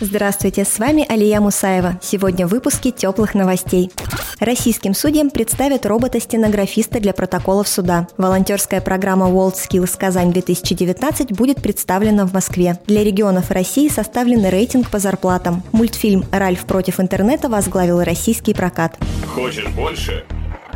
Здравствуйте, с вами Алия Мусаева. Сегодня в выпуске теплых новостей. Российским судьям представят робота-стенографиста для протоколов суда. Волонтерская программа World Skills Казань-2019 будет представлена в Москве. Для регионов России составлен рейтинг по зарплатам. Мультфильм «Ральф против интернета» возглавил российский прокат. Хочешь больше?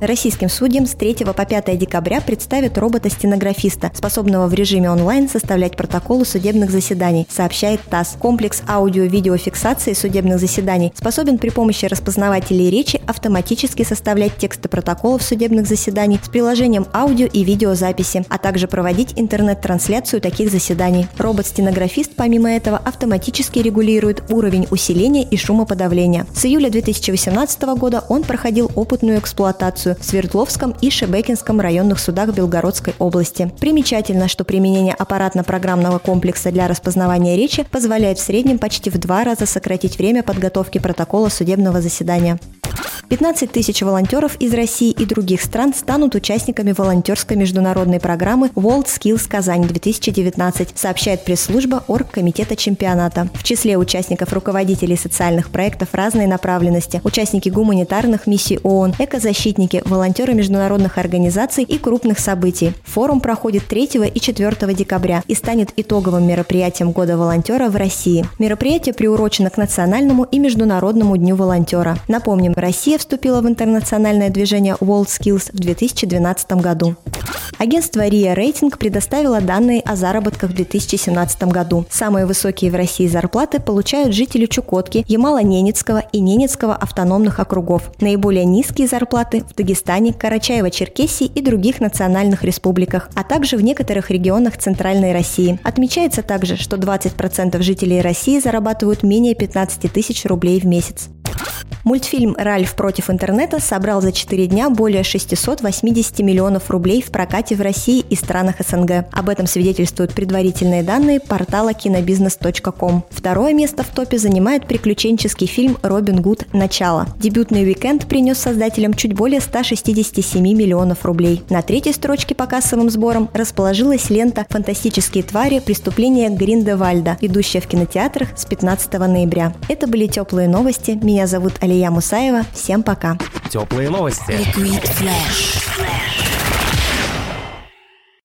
Российским судьям с 3 по 5 декабря представят робота-стенографиста, способного в режиме онлайн составлять протоколы судебных заседаний, сообщает ТАСС. Комплекс аудио-видеофиксации судебных заседаний способен при помощи распознавателей речи автоматически составлять тексты протоколов судебных заседаний с приложением аудио и видеозаписи, а также проводить интернет-трансляцию таких заседаний. Робот-стенографист, помимо этого, автоматически регулирует уровень усиления и шумоподавления. С июля 2018 года он проходил опытную эксплуатацию в Свердловском и Шебекинском районных судах Белгородской области. Примечательно, что применение аппаратно-программного комплекса для распознавания речи позволяет в среднем почти в два раза сократить время подготовки протокола судебного заседания. 15 тысяч волонтеров из России и других стран станут участниками волонтерской международной программы World Skills Казань-2019, сообщает пресс-служба Оргкомитета чемпионата. В числе участников руководителей социальных проектов разной направленности, участники гуманитарных миссий ООН, экозащитники, волонтеры международных организаций и крупных событий. Форум проходит 3 и 4 декабря и станет итоговым мероприятием Года волонтера в России. Мероприятие приурочено к национальному и международному дню волонтера. Напомним, Россия вступила в интернациональное движение World Skills в 2012 году. Агентство RIA Рейтинг предоставило данные о заработках в 2017 году. Самые высокие в России зарплаты получают жители Чукотки, Ямало-Ненецкого и Ненецкого автономных округов. Наиболее низкие зарплаты в Дагестане, Карачаево-Черкесии и других национальных республиках, а также в некоторых регионах Центральной России. Отмечается также, что 20% жителей России зарабатывают менее 15 тысяч рублей в месяц. Мультфильм «Ральф против интернета» собрал за 4 дня более 680 миллионов рублей в прокате в России и странах СНГ. Об этом свидетельствуют предварительные данные портала кинобизнес.ком. Второе место в топе занимает приключенческий фильм «Робин Гуд. Начало». Дебютный уикенд принес создателям чуть более 167 миллионов рублей. На третьей строчке по кассовым сборам расположилась лента «Фантастические твари. Преступления Гриндевальда», идущая в кинотеатрах с 15 ноября. Это были теплые новости. Меня зовут Алия Мусаева. Всем пока. Теплые новости. Liquid Flash.